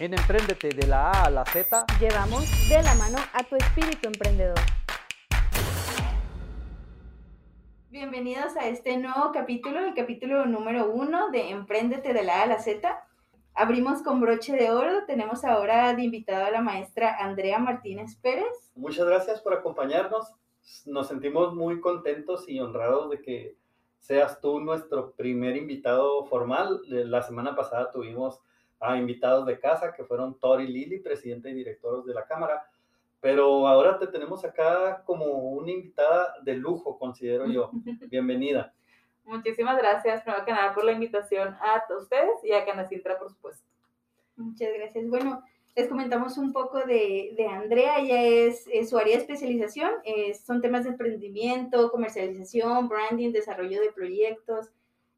En Emprendete de la A a la Z, llevamos de la mano a tu espíritu emprendedor. Bienvenidos a este nuevo capítulo, el capítulo número uno de Emprendete de la A a la Z. Abrimos con broche de oro. Tenemos ahora de invitada a la maestra Andrea Martínez Pérez. Muchas gracias por acompañarnos. Nos sentimos muy contentos y honrados de que seas tú nuestro primer invitado formal. La semana pasada tuvimos a invitados de casa que fueron Tori Lili, presidente y director de la Cámara, pero ahora te tenemos acá como una invitada de lujo, considero yo. Bienvenida. Muchísimas gracias, primero que nada, por la invitación a ustedes y a Canacintra, por supuesto. Muchas gracias. Bueno, les comentamos un poco de, de Andrea, ella es, su área de especialización, son temas de emprendimiento, comercialización, branding, desarrollo de proyectos.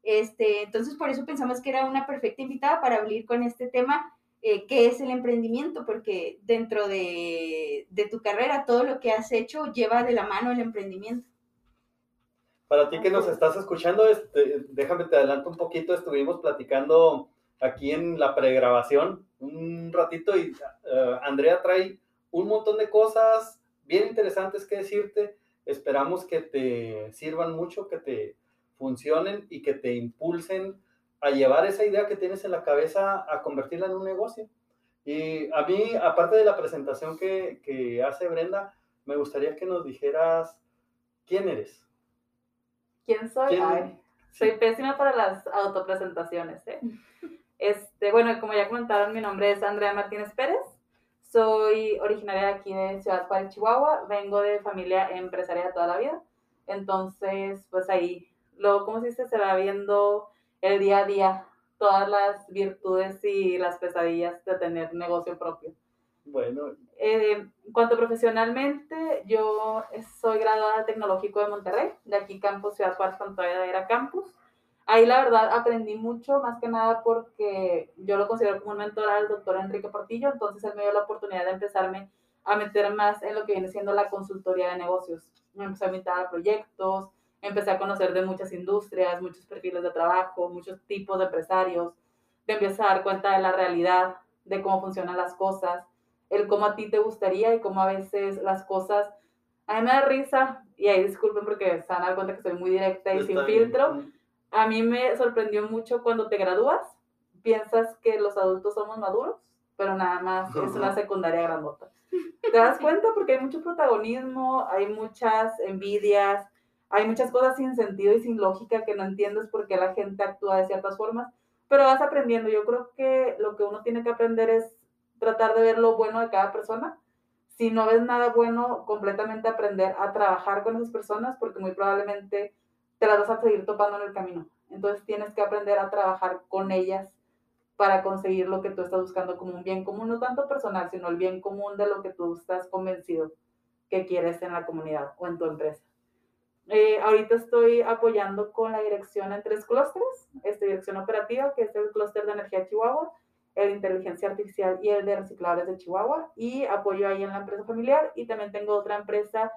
Este, entonces, por eso pensamos que era una perfecta invitada para hablar con este tema, eh, que es el emprendimiento, porque dentro de, de tu carrera, todo lo que has hecho lleva de la mano el emprendimiento. Para ti que nos estás escuchando, este, déjame te adelanto un poquito, estuvimos platicando aquí en la pregrabación un ratito y uh, Andrea trae un montón de cosas bien interesantes que decirte. Esperamos que te sirvan mucho, que te funcionen y que te impulsen a llevar esa idea que tienes en la cabeza a convertirla en un negocio. Y a mí, aparte de la presentación que, que hace Brenda, me gustaría que nos dijeras quién eres. ¿Quién soy? soy pésima para las autopresentaciones. ¿eh? Este, bueno, como ya comentaron, mi nombre es Andrea Martínez Pérez. Soy originaria de aquí de Ciudad Juárez, Chihuahua. Vengo de familia empresaria de toda la vida. Entonces, pues ahí, luego, como se dice, se va viendo el día a día todas las virtudes y las pesadillas de tener negocio propio. Bueno. Eh, en cuanto profesionalmente, yo soy graduada Tecnológico de Monterrey, de aquí Campus Ciudad Juárez, cuando todavía era campus. Ahí la verdad aprendí mucho, más que nada porque yo lo considero como un mentor al doctor Enrique Portillo, entonces él me dio la oportunidad de empezarme a meter más en lo que viene siendo la consultoría de negocios. Me empecé a invitar a proyectos, empecé a conocer de muchas industrias, muchos perfiles de trabajo, muchos tipos de empresarios, me empecé a dar cuenta de la realidad, de cómo funcionan las cosas, el cómo a ti te gustaría y cómo a veces las cosas, a mí me da risa, y ahí disculpen porque se van a dar cuenta que soy muy directa y sin filtro, a mí me sorprendió mucho cuando te gradúas, piensas que los adultos somos maduros, pero nada más es una secundaria grandota. ¿Te das cuenta? Porque hay mucho protagonismo, hay muchas envidias, hay muchas cosas sin sentido y sin lógica que no entiendes por qué la gente actúa de ciertas formas, pero vas aprendiendo. Yo creo que lo que uno tiene que aprender es tratar de ver lo bueno de cada persona. Si no ves nada bueno, completamente aprender a trabajar con esas personas, porque muy probablemente te las vas a seguir topando en el camino. Entonces tienes que aprender a trabajar con ellas para conseguir lo que tú estás buscando como un bien común, no tanto personal, sino el bien común de lo que tú estás convencido que quieres en la comunidad o en tu empresa. Eh, ahorita estoy apoyando con la dirección en tres clústeres, esta dirección operativa, que es el clúster de energía Chihuahua, el de inteligencia artificial y el de reciclables de Chihuahua, y apoyo ahí en la empresa familiar, y también tengo otra empresa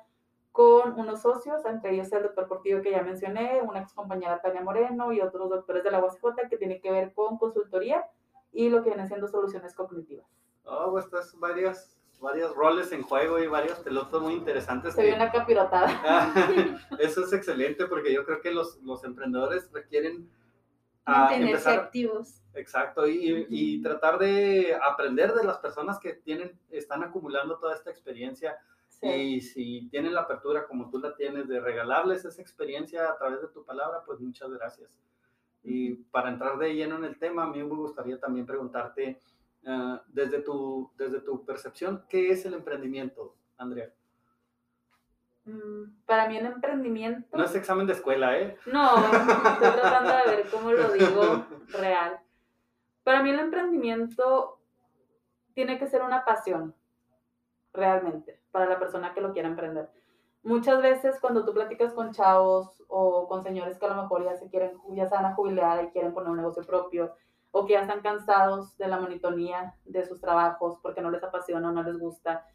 con unos socios, entre ellos el doctor Portillo que ya mencioné, una ex compañera Tania Moreno y otros doctores de la UACJ que tienen que ver con consultoría y lo que vienen siendo soluciones cognitivas. Oh, pues estás varias, varios roles en juego y varios pelotas muy interesantes. Se ve una capirotada. Eso es excelente porque yo creo que los, los emprendedores requieren ah, mantenerse activos. Exacto, y, y, tratar de aprender de las personas que tienen, están acumulando toda esta experiencia y si tienen la apertura como tú la tienes de regalarles esa experiencia a través de tu palabra, pues muchas gracias. Y para entrar de lleno en el tema, a mí me gustaría también preguntarte, ah, desde, tu, desde tu percepción, ¿qué es el emprendimiento, Andrea? Mm, para mí el emprendimiento... No es examen de escuela, ¿eh? No, estoy tratando de ver cómo lo digo real. Para mí el emprendimiento tiene que ser una pasión, realmente para la persona que lo quiera emprender. Muchas veces cuando tú platicas con chavos o con señores que a lo mejor ya se quieren, ya se van a jubilar y quieren poner un negocio propio, o que ya están cansados de la monotonía de sus trabajos porque no les apasiona o no les gusta,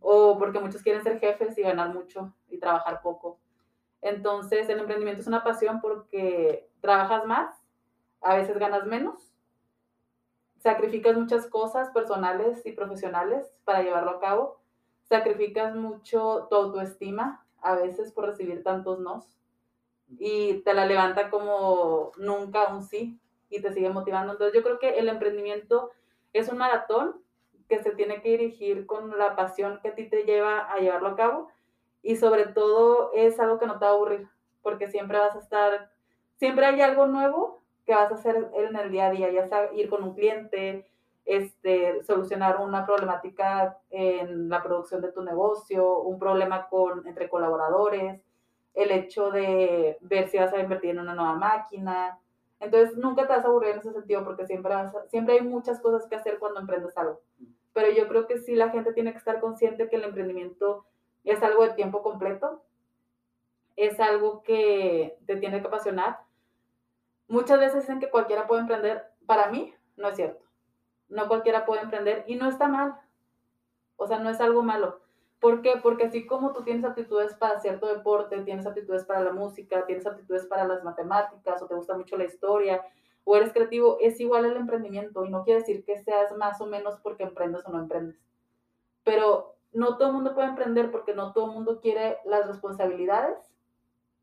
o porque muchos quieren ser jefes y ganar mucho y trabajar poco. Entonces, el emprendimiento es una pasión porque trabajas más, a veces ganas menos, sacrificas muchas cosas personales y profesionales para llevarlo a cabo, sacrificas mucho tu autoestima a veces por recibir tantos nos y te la levanta como nunca un sí y te sigue motivando. Entonces yo creo que el emprendimiento es un maratón que se tiene que dirigir con la pasión que a ti te lleva a llevarlo a cabo y sobre todo es algo que no te va a aburrir porque siempre vas a estar, siempre hay algo nuevo que vas a hacer en el día a día, ya sea ir con un cliente, este, solucionar una problemática en la producción de tu negocio, un problema con, entre colaboradores, el hecho de ver si vas a invertir en una nueva máquina. Entonces, nunca te vas a aburrir en ese sentido porque siempre, siempre hay muchas cosas que hacer cuando emprendes algo. Pero yo creo que sí la gente tiene que estar consciente que el emprendimiento es algo de tiempo completo, es algo que te tiene que apasionar. Muchas veces dicen que cualquiera puede emprender. Para mí, no es cierto. No cualquiera puede emprender y no está mal. O sea, no es algo malo. ¿Por qué? Porque así como tú tienes aptitudes para cierto deporte, tienes aptitudes para la música, tienes aptitudes para las matemáticas, o te gusta mucho la historia, o eres creativo, es igual el emprendimiento. Y no quiere decir que seas más o menos porque emprendes o no emprendes. Pero no todo el mundo puede emprender porque no todo el mundo quiere las responsabilidades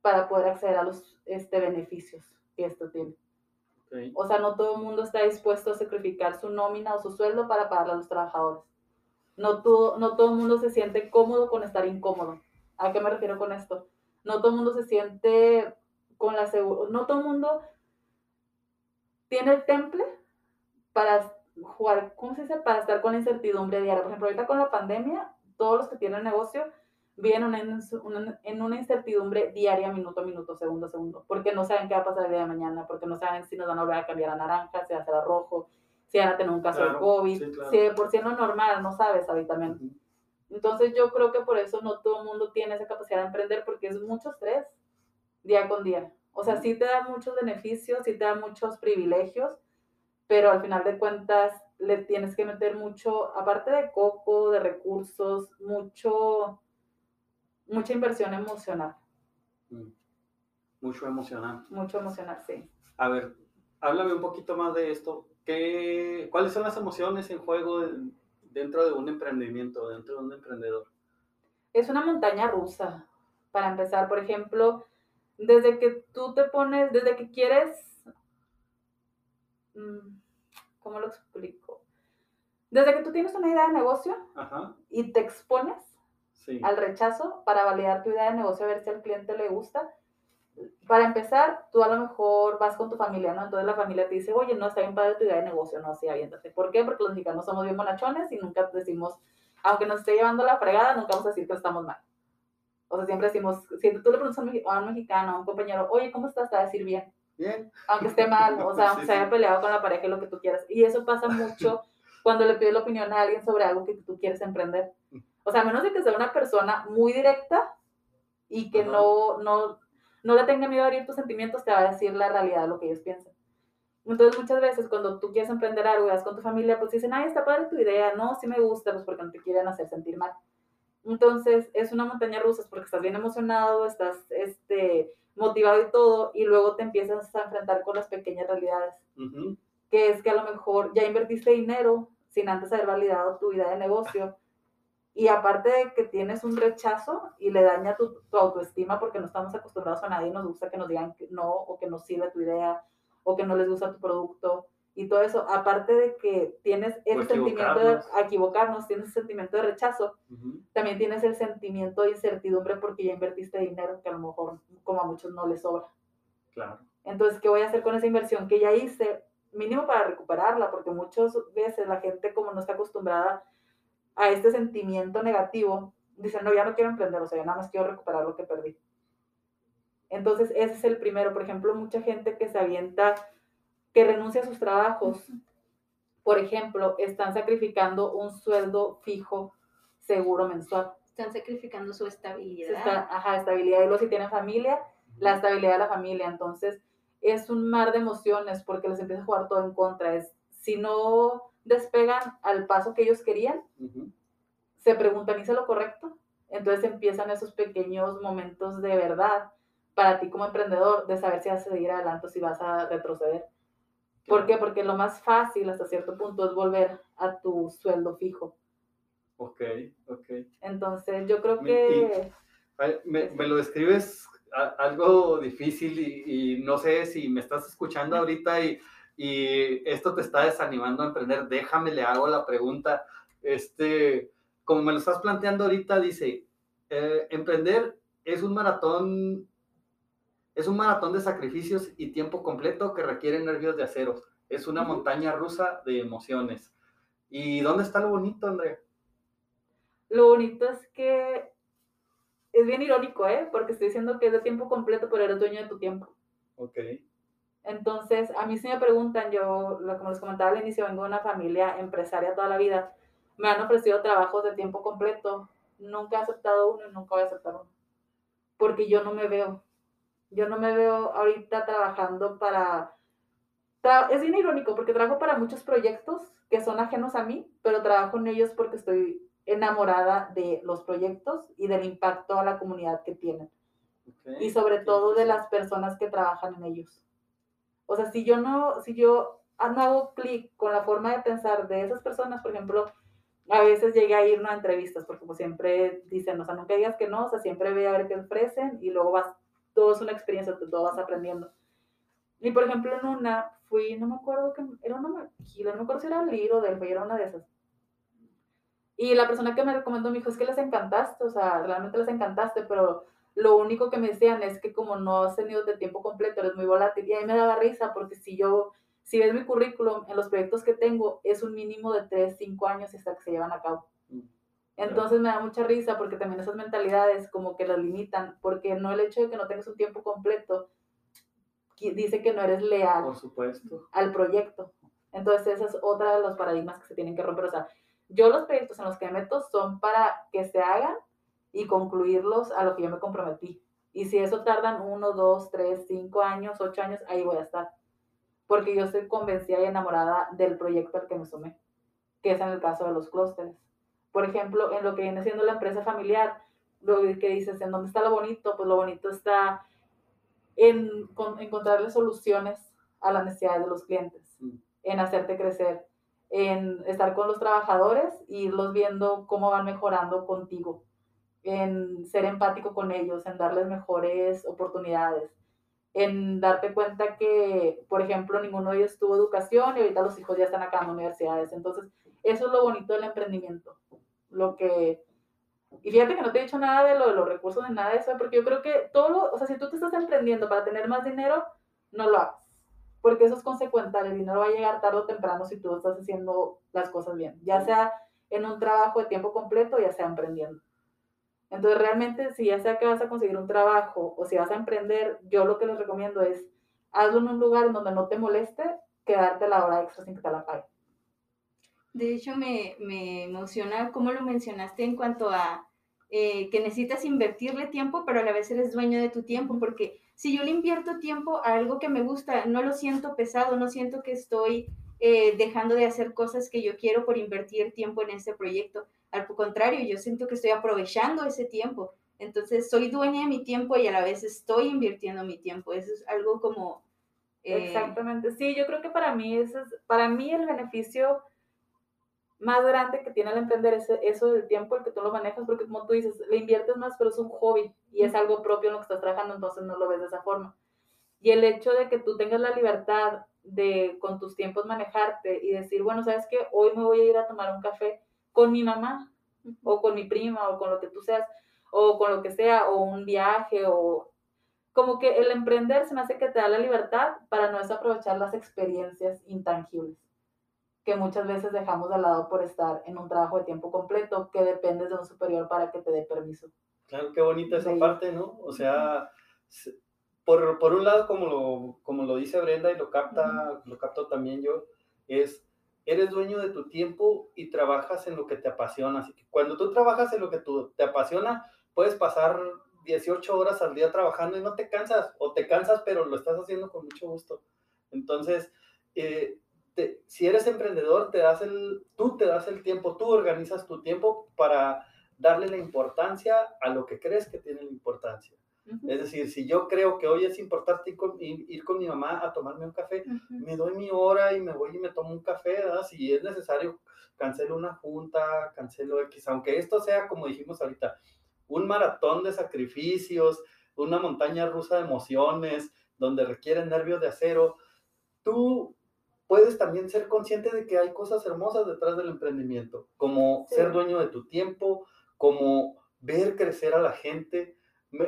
para poder acceder a los este, beneficios que esto tiene. O sea, no todo el mundo está dispuesto a sacrificar su nómina o su sueldo para pagarle a los trabajadores. No todo, no todo el mundo se siente cómodo con estar incómodo. ¿A qué me refiero con esto? No todo el mundo se siente con la seguridad, no todo el mundo tiene el temple para jugar, ¿cómo se dice? Para estar con la incertidumbre diaria. Por ejemplo, ahorita con la pandemia, todos los que tienen negocio viven en una incertidumbre diaria, minuto a minuto, segundo a segundo, porque no saben qué va a pasar el día de mañana, porque no saben si nos van a volver a cambiar a naranja, si va a ser a rojo, si van a tener un caso de COVID, si por si es lo normal, no sabes habitualmente. Entonces yo creo que por eso no todo el mundo tiene esa capacidad de emprender, porque es mucho estrés día con día. O sea, sí te da muchos beneficios, sí te da muchos privilegios, pero al final de cuentas le tienes que meter mucho, aparte de coco, de recursos, mucho mucha inversión emocional. Mm. Mucho emocional. Mucho emocional, sí. A ver, háblame un poquito más de esto. ¿Qué, ¿Cuáles son las emociones en juego dentro de un emprendimiento, dentro de un emprendedor? Es una montaña rusa. Para empezar, por ejemplo, desde que tú te pones, desde que quieres, mm, ¿cómo lo explico? Desde que tú tienes una idea de negocio y te expones al rechazo para validar tu idea de negocio, a ver si al cliente le gusta. Para empezar, tú a lo mejor vas con tu familia, ¿no? Entonces la familia te dice, oye, no, está bien padre tu idea de negocio, no, sí, aviéntate. ¿Por qué? Porque los mexicanos somos bien bonachones y nunca decimos, aunque nos esté llevando la fregada, nunca vamos a decir que estamos mal. O sea, siempre decimos, si tú le preguntas a un mexicano, a un compañero, oye, ¿cómo estás? Te va a decir bien. Bien. Aunque esté mal, o sea, aunque se haya peleado con la pareja lo que tú quieras. Y eso pasa mucho cuando le pides la opinión a alguien sobre algo que tú quieres emprender. O sea, a menos de que sea una persona muy directa y que no, no, no le tenga miedo a abrir tus sentimientos, te va a decir la realidad de lo que ellos piensan. Entonces, muchas veces cuando tú quieres emprender algo y vas con tu familia, pues dicen, ay, está padre tu idea, no, sí me gusta, pues porque no te quieren hacer sentir mal. Entonces, es una montaña rusa porque estás bien emocionado, estás este, motivado y todo, y luego te empiezas a enfrentar con las pequeñas realidades. Que es que a lo mejor ya invertiste dinero sin antes haber validado tu idea de negocio y aparte de que tienes un rechazo y le daña tu, autoestima porque no estamos acostumbrados a nadie, nos gusta que nos digan que no o que no sirve tu idea o que no les gusta tu producto y todo eso, aparte de que tienes el sentimiento de equivocarnos, tienes el sentimiento de rechazo, también tienes el sentimiento de incertidumbre porque ya invertiste dinero que a lo mejor como a muchos no les sobra. Claro. Entonces, ¿qué voy a hacer con esa inversión que ya hice? Mínimo para recuperarla, porque muchas veces la gente como no está acostumbrada a este sentimiento negativo, dicen, no, ya no quiero emprender, o sea, ya nada más quiero recuperar lo que perdí. Entonces, ese es el primero. Por ejemplo, mucha gente que se avienta, que renuncia a sus trabajos, por ejemplo, están sacrificando un sueldo fijo, seguro mensual. Están sacrificando su estabilidad. ajá, estabilidad. Y luego si tienen familia, la estabilidad de la familia. Entonces, es un mar de emociones porque les empieza a jugar todo en contra. Es, si no despegan al paso que ellos querían, se preguntan, ¿hice lo correcto? Entonces empiezan esos pequeños momentos de verdad para ti como emprendedor de saber si vas a seguir adelante o si vas a retroceder. ¿Por qué? Porque lo más fácil hasta cierto punto es volver a tu sueldo fijo. Ok, ok. Entonces, yo creo que... Me, me lo describes a- algo difícil y, y no sé si me estás escuchando ahorita y, y esto te está desanimando a emprender. Déjame, le hago la pregunta. Este, como me lo estás planteando ahorita, dice, eh, emprender es un maratón, es un maratón de sacrificios y tiempo completo que requiere nervios de acero. Es una montaña rusa de emociones. ¿Y dónde está lo bonito, Andrea? Lo bonito es que es bien irónico, ¿eh? Porque estoy diciendo que es de tiempo completo, pero eres dueño de tu tiempo. Ok. Entonces, a mí sí me preguntan, yo, como les comentaba al inicio, vengo de una familia empresaria toda la vida. Me han ofrecido trabajos de tiempo completo. Nunca he aceptado uno y nunca voy a aceptar uno. Porque yo no me veo. Yo no me veo ahorita trabajando para... Es bien irónico porque trabajo para muchos proyectos que son ajenos a mí, pero trabajo en ellos porque estoy enamorada de los proyectos y del impacto a la comunidad que tienen y sobre todo de las personas que trabajan en ellos. O sea, si yo no, si yo ah, no hago clic con la forma de pensar de esas personas, por ejemplo, a veces llegué a ir a entrevistas, porque como siempre dicen, o sea, nunca digas que no, o sea, siempre ve a ver qué ofrecen y luego vas, todo es una experiencia, todo vas aprendiendo. Y por ejemplo, en una fui, no me acuerdo que era una maquila, no me acuerdo si era Liro del era una de esas. Y la persona que me recomendó me dijo, es que les encantaste, o sea, realmente les encantaste, pero lo único que me decían es que como no has tenido de tiempo completo, eres muy volátil. Y a mí me daba risa porque si yo, si ves mi currículum, en los proyectos que tengo, es un mínimo de 3, 5 años hasta que se llevan a cabo. Mm, Entonces me da mucha risa porque también esas mentalidades como que las limitan, porque no el hecho de que no tengas un tiempo completo dice que no eres leal Por supuesto. al proyecto. Entonces, esa es otra de los paradigmas que se tienen que romper. O sea, yo los proyectos en los que me meto son para que se hagan y concluirlos a lo que yo me comprometí. Y si eso tardan uno, dos, tres, cinco años, ocho años, ahí voy a estar. Porque yo estoy convencida y enamorada del proyecto al que me sumé, que es en el caso de los clústeres. Por ejemplo, en lo que viene siendo la empresa familiar, lo que dices, ¿en dónde está lo bonito? Pues lo bonito está en con- encontrarle soluciones a las necesidades de los clientes, Mm. en hacerte crecer, en estar con los trabajadores y irlos viendo cómo van mejorando contigo, en ser empático con ellos, en darles mejores oportunidades, en darte cuenta que, por ejemplo, ninguno de ellos tuvo educación y ahorita los hijos ya están acá en universidades. Entonces, eso es lo bonito del emprendimiento. Lo que... Y fíjate que no te he dicho nada de lo de los recursos ni nada de eso, porque yo creo que todo lo, o sea, si tú te estás emprendiendo para tener más dinero, no lo hagas. Porque eso es consecuencial, el dinero va a llegar tarde o temprano si tú estás haciendo las cosas bien, ya sea en un trabajo de tiempo completo, ya sea emprendiendo. Entonces, realmente, si ya sea que vas a conseguir un trabajo o si vas a emprender, yo lo que les recomiendo es hazlo en un lugar donde no te moleste quedarte la hora extra sin que te la paguen. De hecho, me, me emociona cómo lo mencionaste en cuanto a eh, que necesitas invertirle tiempo, pero a la vez eres dueño de tu tiempo, porque si yo le invierto tiempo a algo que me gusta, no lo siento pesado, no siento que estoy eh, dejando de hacer cosas que yo quiero por invertir tiempo en este proyecto. Al contrario, yo siento que estoy aprovechando ese tiempo. Entonces, soy dueña de mi tiempo y a la vez estoy invirtiendo mi tiempo. Eso es algo como... eh, Exactamente. Sí, yo creo que para mí eso es, para mí el beneficio más grande que tiene el emprender es eso del tiempo, el que tú lo manejas, porque como tú dices, le inviertes más, pero es un hobby y es algo propio en lo que estás trabajando, entonces no lo ves de esa forma. Y el hecho de que tú tengas la libertad de con tus tiempos manejarte y decir, bueno, sabes que hoy me voy a ir a tomar un café con mi mamá o con mi prima o con lo que tú seas o con lo que sea o un viaje o como que el emprender se me hace que te da la libertad para no desaprovechar las experiencias intangibles que muchas veces dejamos de lado por estar en un trabajo de tiempo completo que dependes de un superior para que te dé permiso. Claro, qué bonita esa Sí. parte, ¿no? O sea, se- por, por un lado, como lo, como lo dice Brenda y lo capta, lo capto también yo, es, eres dueño de tu tiempo y trabajas en lo que te apasiona. Así cuando tú trabajas en lo que tú, te apasiona, puedes pasar 18 horas al día trabajando y no te cansas, o te cansas, pero lo estás haciendo con mucho gusto. Entonces, eh, si eres emprendedor, te das el, tú te das el tiempo, tú organizas tu tiempo para darle la importancia a lo que crees que tiene importancia. Es decir, si yo creo que hoy es importante ir con, ir- ir con mi mamá a tomarme un café, me doy mi hora y me voy y me tomo un café, ¿verdad? Si es necesario, cancelo una junta, cancelo X, aunque esto sea, como dijimos ahorita, un maratón de sacrificios, una montaña rusa de emociones, donde requieren nervios de acero, tú puedes también ser consciente de que hay cosas hermosas detrás del emprendimiento, como Sí. ser dueño de tu tiempo, como ver crecer a la gente.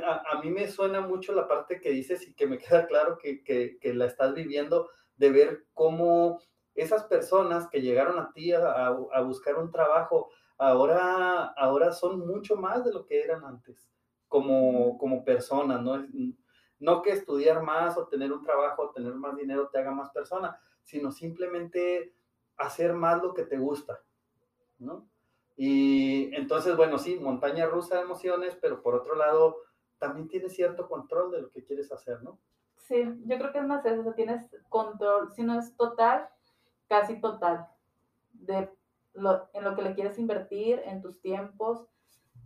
A, a mí me suena mucho la parte que dices y que me queda claro que, que- que la estás viviendo, de ver cómo esas personas que llegaron a ti a, a- buscar un trabajo, ahora, ahora son mucho más de lo que eran antes, como, como personas, ¿no? No que estudiar más o tener un trabajo o tener más dinero te haga más persona, sino simplemente hacer más lo que te gusta, ¿no? Y entonces, bueno, sí, montaña rusa de emociones, pero por otro lado, también tienes cierto control de lo que quieres hacer, ¿no? Sí, yo creo que es más eso, tienes control, si no es total, casi total, de lo, en lo que le quieres invertir, en tus tiempos,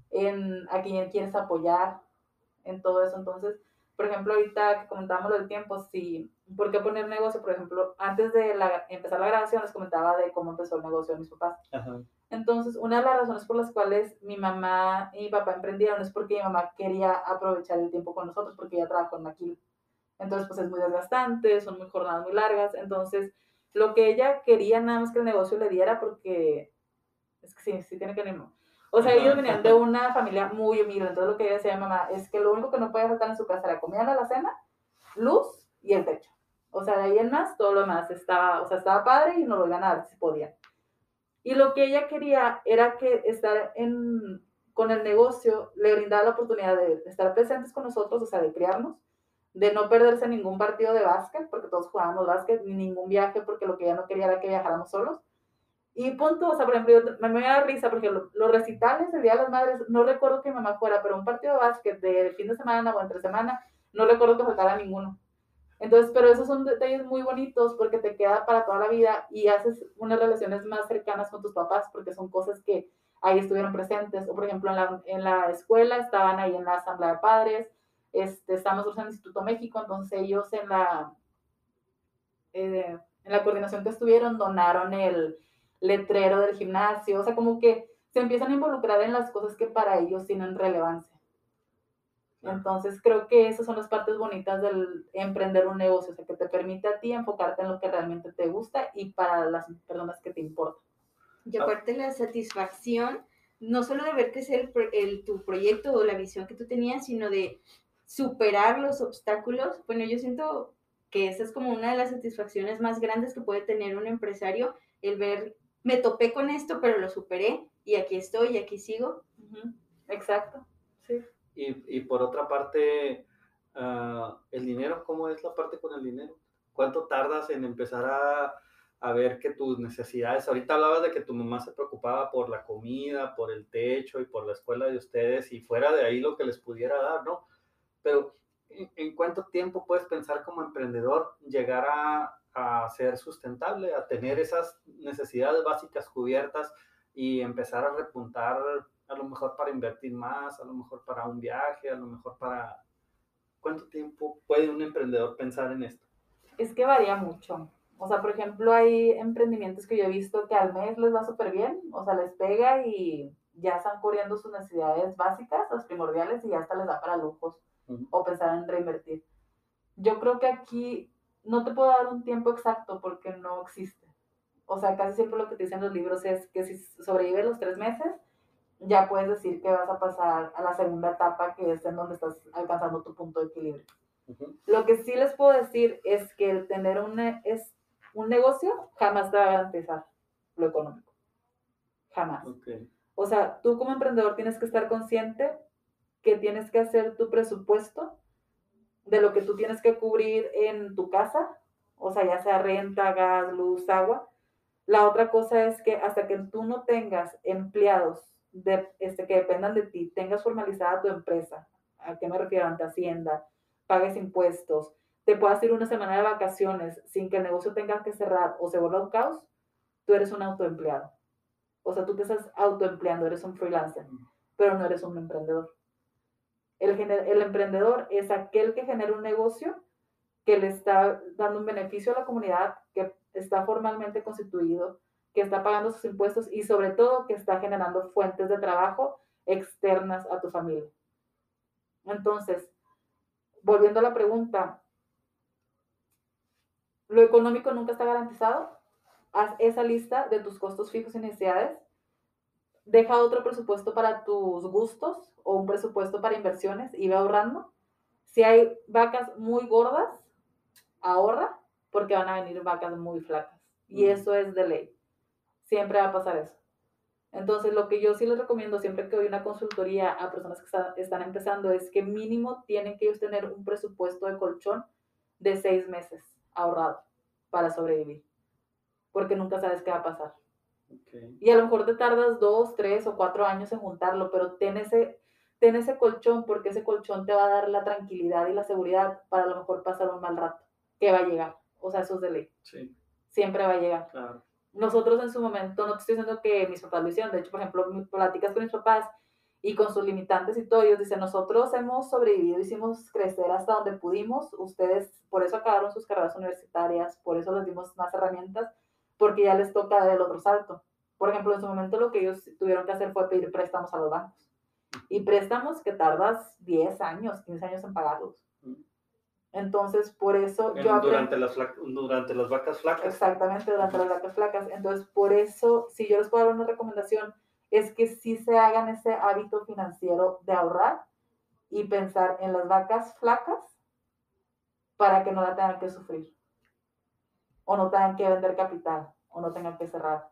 en a quién quieres apoyar, en todo eso. Entonces, por ejemplo, ahorita que comentábamos lo del tiempo, si, ¿por qué poner negocio? Por ejemplo, antes de la- empezar la grabación les comentaba de cómo empezó el negocio de mis papás. Ajá. Entonces, una de las razones por las cuales mi mamá y mi papá emprendieron es porque mi mamá quería aprovechar el tiempo con nosotros porque ella trabajó en Maquil. Entonces, pues es muy desgastante, son muy jornadas muy largas. Entonces, lo que ella quería nada más que el negocio le diera porque es que sí, sí tiene que ánimo. O sea, ellos venían de una familia muy humilde. Entonces, lo que ella decía mi mamá es que lo único que no podía faltar en su casa era comida a la cena, luz y el techo. O sea, de ahí en más, todo lo demás estaba, o sea, estaba padre y no lo iban a dar si podían. Y lo que ella quería era que estar en, con el negocio le brindaba la oportunidad de estar presentes con nosotros, o sea, de criarnos, de no perderse ningún partido de básquet, porque todos jugábamos básquet, ni ningún viaje, porque lo que ella no quería era que viajáramos solos. Y punto, o sea, por ejemplo, me, me da risa porque lo- los recitales del Día de las Madres, no recuerdo que mi mamá fuera, pero un partido de básquet de fin de semana o entre semana, no recuerdo que faltara ninguno. Entonces, pero esos son detalles muy bonitos porque te queda para toda la vida y haces unas relaciones más cercanas con tus papás porque son cosas que ahí estuvieron presentes. O por ejemplo, en la, en la escuela estaban ahí en la asamblea de padres, este, estamos en el Instituto México, entonces ellos en la, eh, en la coordinación que estuvieron donaron el letrero del gimnasio, o sea, como que se empiezan a involucrar en las cosas que para ellos tienen relevancia. Entonces creo que esas son las partes bonitas del emprender un negocio, o sea, que te permite a ti enfocarte en lo que realmente te gusta y para las personas que te importan. Y aparte la satisfacción, no solo de ver crecer el, el- tu proyecto o la visión que tú tenías, sino de superar los obstáculos. Bueno, yo siento que esa es como una de las satisfacciones más grandes que puede tener un empresario, el ver, me topé con esto, pero lo superé y aquí estoy y aquí sigo. Exacto, sí. Y, y por otra parte, ah, el dinero, ¿cómo es la parte con el dinero? ¿Cuánto tardas en empezar a, a ver que tus necesidades, ahorita hablabas de que tu mamá se preocupaba por la comida, por el techo y por la escuela de ustedes y fuera de ahí lo que les pudiera dar, ¿no? Pero ¿en, en cuánto tiempo puedes pensar como emprendedor llegar a, a ser sustentable, a tener esas necesidades básicas cubiertas y empezar a repuntar a lo mejor para invertir más, a lo mejor para un viaje, a lo mejor para... ¿Cuánto tiempo puede un emprendedor pensar en esto? Es que varía mucho. O sea, por ejemplo, hay emprendimientos que yo he visto que al mes les va súper bien, o sea, les pega y ya están cubriendo sus necesidades básicas, las primordiales, y ya hasta les da para lujos Ujú. o pensar en reinvertir. Yo creo que aquí no te puedo dar un tiempo exacto porque no existe. O sea, casi siempre lo que te dicen los libros es que si sobrevives los tres meses, ya puedes decir que vas a pasar a la segunda etapa, que es en donde estás alcanzando tu punto de equilibrio. Ujú. Lo que sí les puedo decir es que el tener un, ne- es, un negocio jamás te va a garantizar lo económico. Jamás. Ok. O sea, tú como emprendedor tienes que estar consciente que tienes que hacer tu presupuesto de lo que tú tienes que cubrir en tu casa, o sea, ya sea renta, gas, luz, agua. La otra cosa es que hasta que tú no tengas empleados de, este, que dependan de ti, tengas formalizada tu empresa, ¿a qué me refiero? Ante Hacienda, pagues impuestos, te puedas ir una semana de vacaciones sin que el negocio tenga que cerrar o se vuelva un caos, tú eres un autoempleado. O sea, tú te estás autoempleando, eres un freelancer, pero no eres un emprendedor. El, el emprendedor es aquel que genera un negocio que le está dando un beneficio a la comunidad, que está formalmente constituido, que está pagando sus impuestos y sobre todo que está generando fuentes de trabajo externas a tu familia. Entonces, volviendo a la pregunta, lo económico nunca está garantizado. Haz esa lista de tus costos fijos y necesidades. Deja otro presupuesto para tus gustos o un presupuesto para inversiones y ve ahorrando. Si hay vacas muy gordas, ahorra porque van a venir vacas muy flacas. Y eso es de ley. Siempre va a pasar eso. Entonces, lo que yo sí les recomiendo siempre que doy una consultoría a personas que está- están empezando es que mínimo tienen que ellos tener un presupuesto de colchón de seis meses ahorrado para sobrevivir. Porque nunca sabes qué va a pasar. Y a lo mejor te tardas dos, tres o cuatro años en juntarlo, pero ten ese, ten ese colchón porque ese colchón te va a dar la tranquilidad y la seguridad para a lo mejor pasar un mal rato, que va a llegar. O sea, eso es de ley. Sí, Siempre va a llegar claro. Nosotros en su momento, no te estoy diciendo que mis papás lo hicieron, de hecho, por ejemplo, platicas con mis papás y con sus limitantes y todo, ellos dicen, nosotros hemos sobrevivido, hicimos crecer hasta donde pudimos, ustedes por eso acabaron sus carreras universitarias, por eso les dimos más herramientas, porque ya les toca dar el otro salto. Por ejemplo, en su momento lo que ellos tuvieron que hacer fue pedir préstamos a los bancos. Y préstamos que tardas 10 años, 15 años en pagarlos. Entonces, por eso En- yo durante, las durante las vacas flacas. Exactamente, durante las vacas flacas. Entonces, por eso, si yo les puedo dar una recomendación, es que sí se hagan ese hábito financiero de ahorrar y pensar en las vacas flacas para que no la tengan que sufrir. O no tengan que vender capital, o no tengan que cerrar.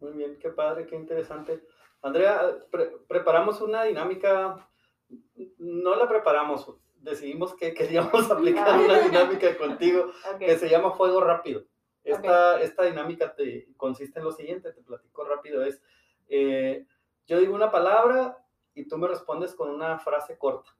Muy bien, qué padre, qué interesante. Andrea, pre- preparamos una dinámica, no la preparamos, decidimos que queríamos aplicar una dinámica contigo que se llama fuego rápido. Esta, esta dinámica te, consiste en lo siguiente, te platico rápido, es, eh, yo digo una palabra y tú me respondes con una frase corta.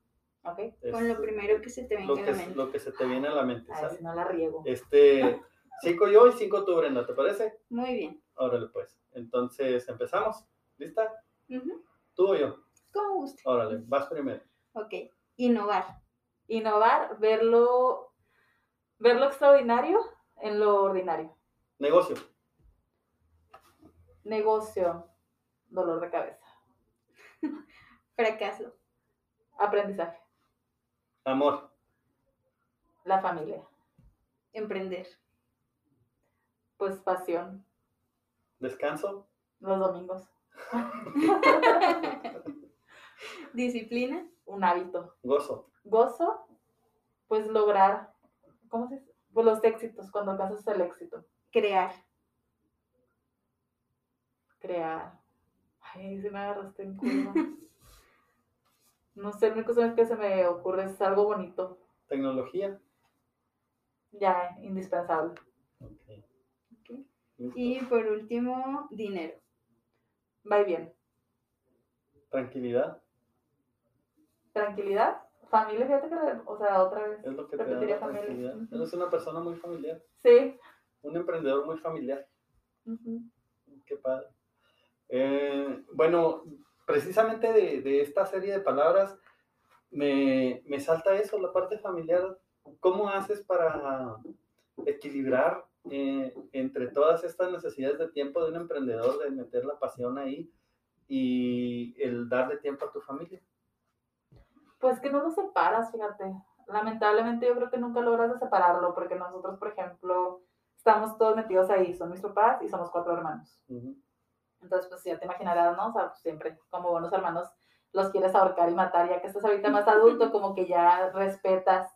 ok. Es Con lo primero que se te venga a la mente. lo que se te viene a la mente, A ver ¿sabes? si no la riego. Este, cinco yo y cinco tú, Brenda, ¿te parece? Muy bien. Órale, pues. Entonces, empezamos. ¿Lista? ¿Tú o yo? Como guste. Órale, vas primero. Ok. Innovar. Innovar, verlo, ver lo extraordinario en lo ordinario. Negocio, Negocio, dolor de cabeza. Fracaso. Aprendizaje. amor, La familia. Emprender. Pues pasión. descanso, Los domingos. Disciplina. Un hábito. gozo, Gozo, pues lograr, ¿cómo se dice? Pues los éxitos, cuando alcanzas el éxito. Crear. Crear. Ay, se me agarraste en curva. No sé, la única cosa que se me ocurre es algo bonito. tecnología. Ya, indispensable. Ok. Ok. Listo. Y por último, dinero. Va y bien. Tranquilidad, Tranquilidad. Familia, fíjate que, o sea, otra vez. es lo que te da la familia. Eres una persona muy familiar, Sí. un emprendedor muy familiar. Qué padre. Eh, bueno, precisamente de, de esta serie de palabras me, me salta eso, la parte familiar. ¿Cómo haces para equilibrar eh, entre todas estas necesidades de tiempo de un emprendedor, de meter la pasión ahí y el darle tiempo a tu familia? Pues que no los separas, fíjate. Lamentablemente yo creo que nunca logras de separarlo, porque nosotros, por ejemplo, estamos todos metidos ahí. Son mis papás y somos cuatro hermanos. Entonces, pues ya te imaginarás, ¿no? O sea, pues, siempre como buenos hermanos los quieres ahorcar y matar, ya que estás ahorita más adulto, como que ya respetas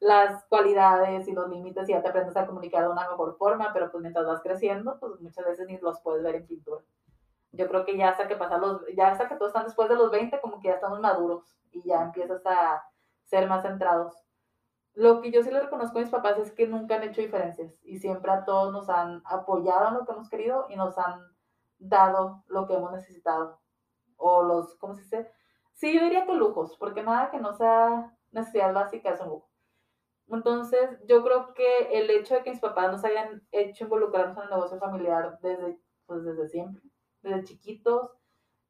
las cualidades y los límites y ya te aprendes a comunicar de una mejor forma, pero pues mientras vas creciendo, pues muchas veces ni los puedes ver en pintura. Yo creo que ya hasta que pasan los, ya hasta que todos están después de los 20, como que ya estamos maduros y ya empiezas a ser más centrados. Lo que yo sí le reconozco a mis papás es que nunca han hecho diferencias y siempre a todos nos han apoyado en lo que hemos querido y nos han dado lo que hemos necesitado. O los, ¿cómo se dice? Sí, yo diría que lujos, porque nada que no sea necesidad básica es un lujo. Entonces, yo creo que el hecho de que mis papás nos hayan hecho involucrarnos en el negocio familiar desde, pues desde siempre, desde chiquitos,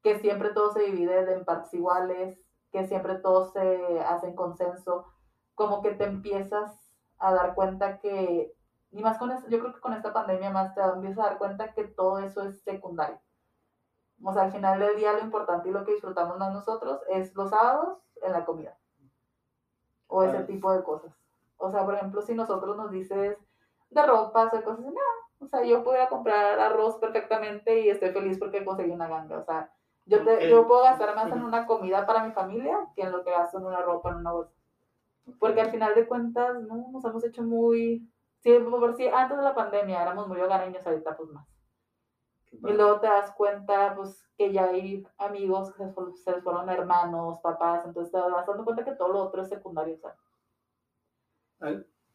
que siempre todo se divide en partes iguales, que siempre todos se hacen consenso, como que te empiezas a dar cuenta que, y más con yo creo que con esta pandemia más te empiezas a dar cuenta que todo eso es secundario. O sea, al final del día lo importante y lo que disfrutamos más nosotros es los sábados en la comida. O ese tipo de cosas. O sea, por ejemplo, si nosotros nos dices de ropas o cosas no, o sea, yo puedo ir a comprar arroz perfectamente y estoy feliz porque conseguí una ganga. O sea, yo, te- yo puedo gastar más en una comida para mi familia que en lo que gasto en una ropa, en una bolsa. Porque al final de cuentas, no, nos hemos hecho muy... Sí, por sí, antes de la pandemia éramos muy hogareños, ahorita pues más. Y luego te das cuenta, pues, que ya hay amigos que se, les fueron hermanos, papás, entonces te vas dando cuenta que todo lo otro es secundario, o sea,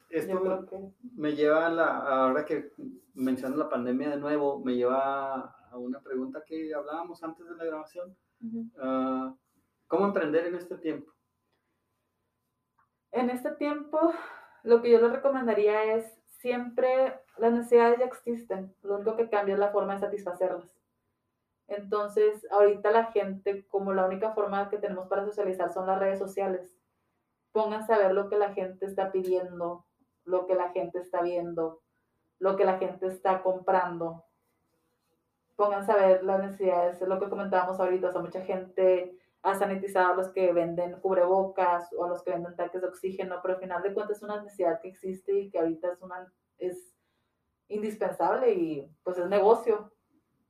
Esto que... me lleva a la, ahora que mencionas la pandemia de nuevo, me lleva a una pregunta que hablábamos antes de la grabación. Ah, ¿Cómo emprender en este tiempo? En este tiempo, lo que yo les recomendaría es siempre, las necesidades ya existen, lo único que cambia es la forma de satisfacerlas. Entonces, ahorita la gente, como la única forma que tenemos para socializar son las redes sociales, pónganse a ver lo que la gente está pidiendo, lo que la gente está viendo, lo que la gente está comprando. Pónganse a ver las necesidades, es lo que comentábamos ahorita, o sea, mucha gente ha sanitizado a los que venden cubrebocas o a los que venden tanques de oxígeno, pero al final de cuentas es una necesidad que existe y que ahorita es, una, es indispensable y pues es negocio.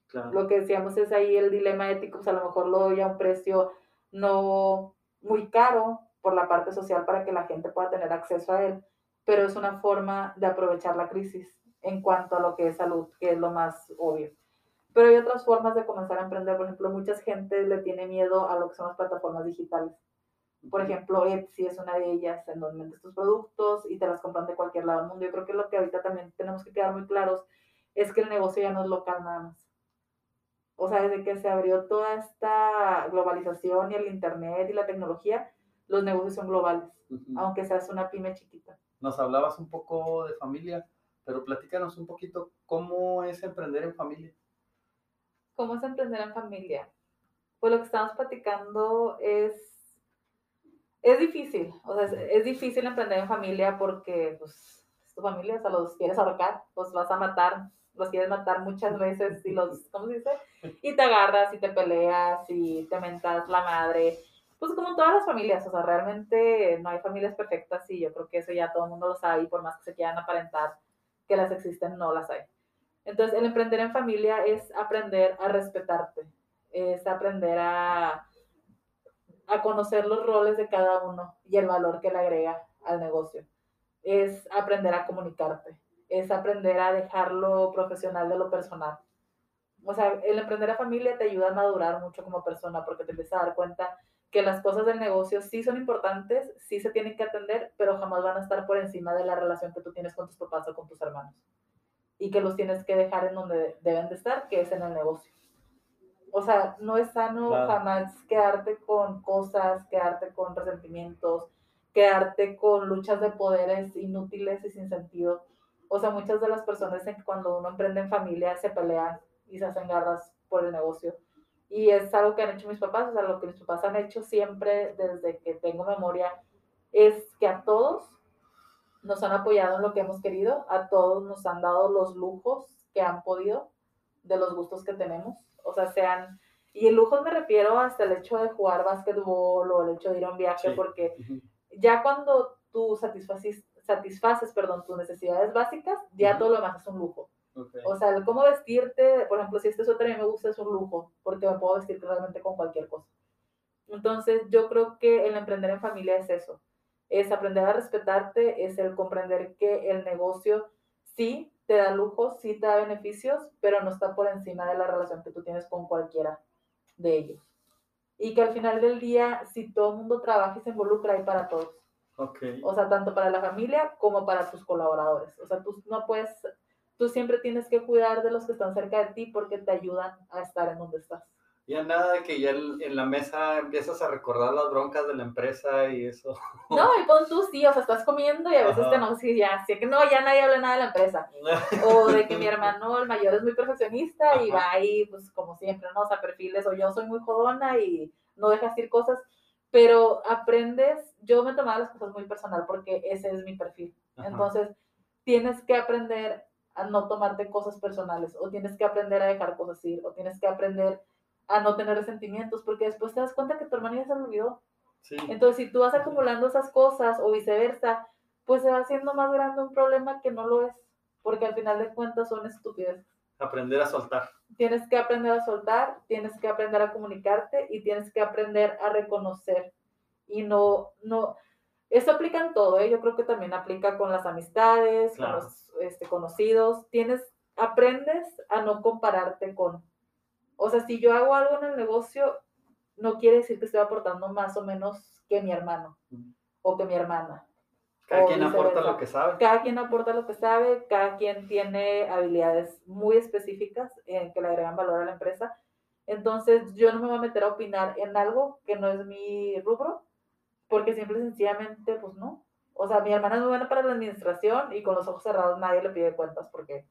Claro. Lo que decíamos es ahí el dilema ético, pues a lo mejor lo doy a un precio no muy caro por la parte social para que la gente pueda tener acceso a él, pero es una forma de aprovechar la crisis en cuanto a lo que es salud, que es lo más obvio. Pero hay otras formas de comenzar a emprender. Por ejemplo, mucha gente le tiene miedo a lo que son las plataformas digitales. Por ejemplo, Etsy es una de ellas en donde vendes tus productos y te las compran de cualquier lado del mundo. Yo creo que lo que ahorita también tenemos que quedar muy claros es que el negocio ya no es local nada más. O sea, desde que se abrió toda esta globalización y el Internet y la tecnología, los negocios son globales, Ujú. aunque seas una pyme chiquita. Nos hablabas un poco de familia, pero platícanos un poquito cómo es emprender en familia. ¿Cómo es emprender en familia? Pues lo que estamos platicando es, es difícil, o sea, es, es difícil emprender en familia porque, pues, es tu familia, o sea, los quieres ahorcar, los vas a matar, los quieres matar muchas veces y los, ¿cómo se dice? Y te agarras y te peleas y te mentas la madre, pues como en todas las familias, o sea, realmente no hay familias perfectas y yo creo que eso ya todo el mundo lo sabe y por más que se quieran aparentar que las existen, no las hay. Entonces, el emprender en familia es aprender a respetarte, es aprender a, a conocer los roles de cada uno y el valor que le agrega al negocio. Es aprender a comunicarte, es aprender a dejar lo profesional de lo personal. O sea, el emprender a familia te ayuda a madurar mucho como persona porque te empiezas a dar cuenta que las cosas del negocio sí son importantes, sí se tienen que atender, pero jamás van a estar por encima de la relación que tú tienes con tus papás o con tus hermanos y que los tienes que dejar en donde deben de estar, que es en el negocio. O sea, no es sano Claro. jamás quedarte con cosas, quedarte con resentimientos, quedarte con luchas de poderes inútiles y sin sentido. O sea, muchas de las personas en- cuando uno emprende en familia se pelean y se hacen garras por el negocio. Y es algo que han hecho mis papás, o sea, lo que mis papás han hecho siempre desde que tengo memoria es que a todos nos han apoyado en lo que hemos querido, a todos nos han dado los lujos que han podido de los gustos que tenemos, o sea, sean, y el lujos me refiero hasta el hecho de jugar básquetbol o el hecho de ir a un viaje, Sí. porque ya cuando tú satisfaces, satisfaces perdón, tus necesidades básicas, ya Ujú. todo lo demás es un lujo. Ok. O sea, cómo vestirte, por ejemplo, si este suéter a mí me gusta, es un lujo, porque me puedo vestir realmente con cualquier cosa. Entonces, yo creo que el emprender en familia es eso, es aprender a respetarte, es el comprender que el negocio sí te da lujos, sí te da beneficios, pero no está por encima de la relación que tú tienes con cualquiera de ellos. Y que al final del día, si todo el mundo trabaja y se involucra, hay para todos. Ok. O sea, tanto para la familia como para tus colaboradores. O sea, tú no puedes, tú siempre tienes que cuidar de los que están cerca de ti porque te ayudan a estar en donde estás. Ya nada de que ya en la mesa empiezas a recordar las broncas de la empresa y eso. No, y pon tú sí, o sea, estás comiendo y a veces Ajá. te no, sí, ya, sí, que no, ya nadie habla nada de la empresa. O de que mi hermano, el mayor, es muy perfeccionista y Ajá. va ahí, pues como siempre, ¿no? O sea, perfiles, o yo soy muy jodona y no dejas ir cosas. pero aprendes, yo me tomaba las cosas muy personal porque ese es mi perfil. Ajá. Entonces, tienes que aprender a no tomarte cosas personales o tienes que aprender a dejar cosas ir o tienes que aprender a no tener resentimientos porque después te das cuenta que tu hermano ya se lo olvidó. Sí. Entonces, si tú vas acumulando esas cosas o viceversa, pues se va haciendo más grande un problema que no lo es, porque al final de cuentas son estupideces. Aprender a soltar. Tienes que aprender a soltar, tienes que aprender a comunicarte y tienes que aprender a reconocer. Y no, no, esto aplica en todo, ¿eh? yo creo que también aplica con las amistades, Claro. con los este, conocidos. Tienes, aprendes a no compararte con. O sea, si yo hago algo en el negocio, no quiere decir que estoy aportando más o menos que mi hermano o que mi hermana. Cada quien aporta lo que sabe. Cada quien aporta lo que sabe, cada quien tiene habilidades muy específicas en que le agregan valor a la empresa. Entonces, yo no me voy a meter a opinar en algo que no es mi rubro, porque simple y sencillamente, pues no. O sea, mi hermana es muy buena para la administración y con los ojos cerrados nadie le pide cuentas, porque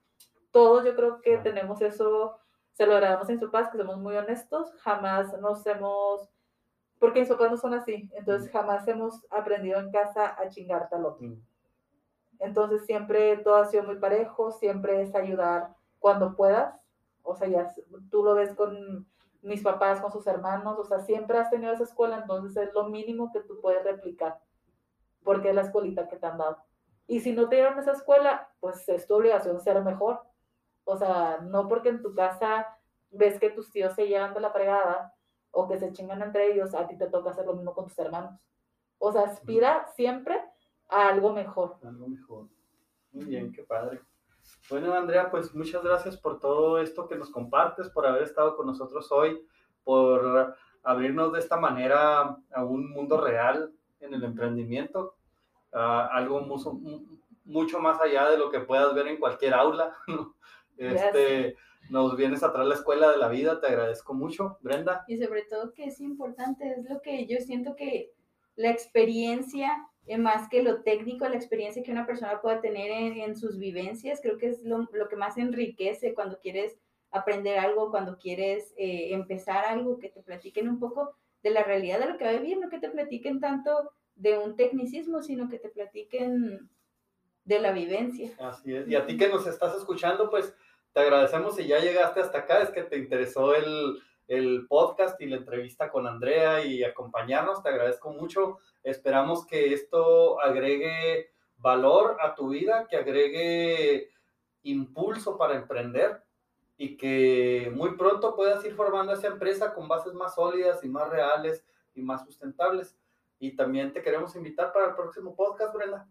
todos yo creo que tenemos eso, se lo agradamos en su paz, que somos muy honestos, jamás nos hemos, porque mis papás no son así, entonces jamás hemos aprendido en casa a chingarte al otro. Entonces siempre todo ha sido muy parejo, siempre es ayudar cuando puedas. O sea, ya tú lo ves con mis papás, con sus hermanos, o sea, siempre has tenido esa escuela, entonces es lo mínimo que tú puedes replicar, porque es la escuelita que te han dado. Y si no te dieron esa escuela, pues es tu obligación ser mejor. O sea, no porque en tu casa ves que tus tíos se llevan de la fregada o que se chingan entre ellos, a ti te toca hacer lo mismo con tus hermanos. O sea, aspira siempre a algo mejor. Algo mejor. Muy bien, qué padre. Bueno, Andrea, pues muchas gracias por todo esto que nos compartes, por haber estado con nosotros hoy, por abrirnos de esta manera a un mundo real en el emprendimiento, a algo mucho, mucho más allá de lo que puedas ver en cualquier aula. Este, nos vienes a traer la escuela de la vida, te agradezco mucho, Brenda. Y sobre todo que es importante, es lo que yo siento que la experiencia, más que lo técnico, la experiencia que una persona pueda tener en, sus vivencias, creo que es lo, lo que más enriquece cuando quieres aprender algo, cuando quieres eh, empezar algo, que te platiquen un poco de la realidad de lo que va vivir, no que te platiquen tanto de un tecnicismo, sino que te platiquen de la vivencia. Así es. Y a ti que nos estás escuchando, pues te agradecemos si ya llegaste hasta acá, es que te interesó el, el podcast y la entrevista con Andrea y acompañarnos, te agradezco mucho. Esperamos que esto agregue valor a tu vida, que agregue impulso para emprender y que muy pronto puedas ir formando esa empresa con bases más sólidas y más reales y más sustentables. Y también te queremos invitar para el próximo podcast, Brenda.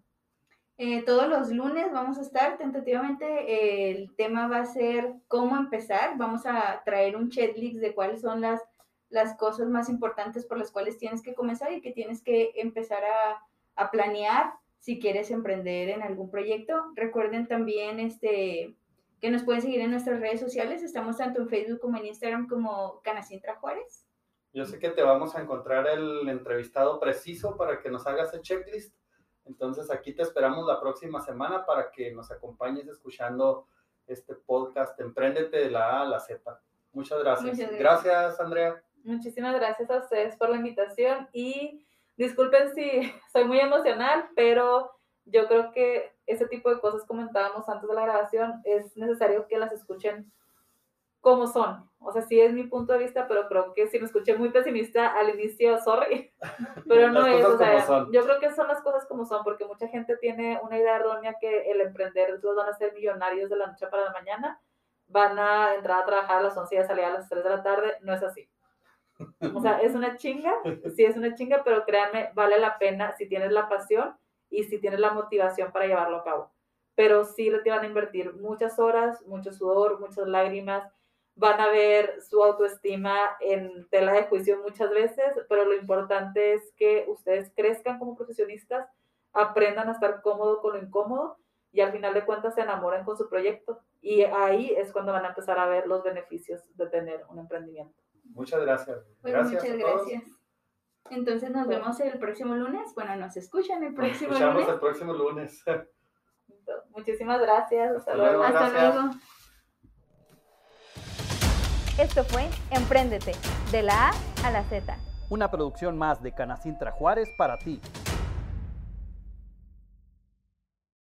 Eh, todos los lunes vamos a estar tentativamente. eh, el tema va a ser cómo empezar. Vamos a traer un checklist de cuáles son las, las cosas más importantes por las cuales tienes que comenzar y que tienes que empezar a, a planear si quieres emprender en algún proyecto. Recuerden también este, que nos pueden seguir en nuestras redes sociales. Estamos tanto en Facebook como en Instagram como Canacintra Juárez. Yo sé que te vamos a encontrar el entrevistado preciso para que nos hagas el checklist. Entonces aquí te esperamos la próxima semana para que nos acompañes escuchando este podcast Emprendete de la A a la Z. Muchas gracias. Muchas gracias. gracias, Andrea. Muchísimas gracias a ustedes por la invitación y disculpen si soy muy emocional, pero yo creo que ese tipo de cosas comentábamos antes de la grabación es necesario que las escuchen como son. O sea, sí es mi punto de vista, pero creo que si me escuché muy pesimista al inicio, sorry, pero no es, o sea, yo creo que son las cosas como son, porque mucha gente tiene una idea errónea que el emprender los van a ser millonarios de la noche para la mañana, van a entrar a trabajar a las 11 y a salir a las 3 de la tarde, no es así. O sea, es una chinga, sí es una chinga, pero créanme, vale la pena si tienes la pasión y si tienes la motivación para llevarlo a cabo. Pero sí le te van a invertir muchas horas, mucho sudor, muchas lágrimas, van a ver su autoestima en tela de juicio muchas veces, pero lo importante es que ustedes crezcan como profesionistas, aprendan a estar cómodo con lo incómodo y al final de cuentas se enamoren con su proyecto. Y ahí es cuando van a empezar a ver los beneficios de tener un emprendimiento. Muchas gracias. Pues gracias muchas a todos. gracias. Entonces nos Bueno. vemos el próximo lunes. Bueno, nos escuchan el Nos próximo escuchamos lunes. el próximo lunes. Muchísimas gracias. Hasta, Hasta luego. luego. Hasta gracias. luego. Esto fue Empréndete, de la A a la Z. una producción más de Canacintra Juárez para ti.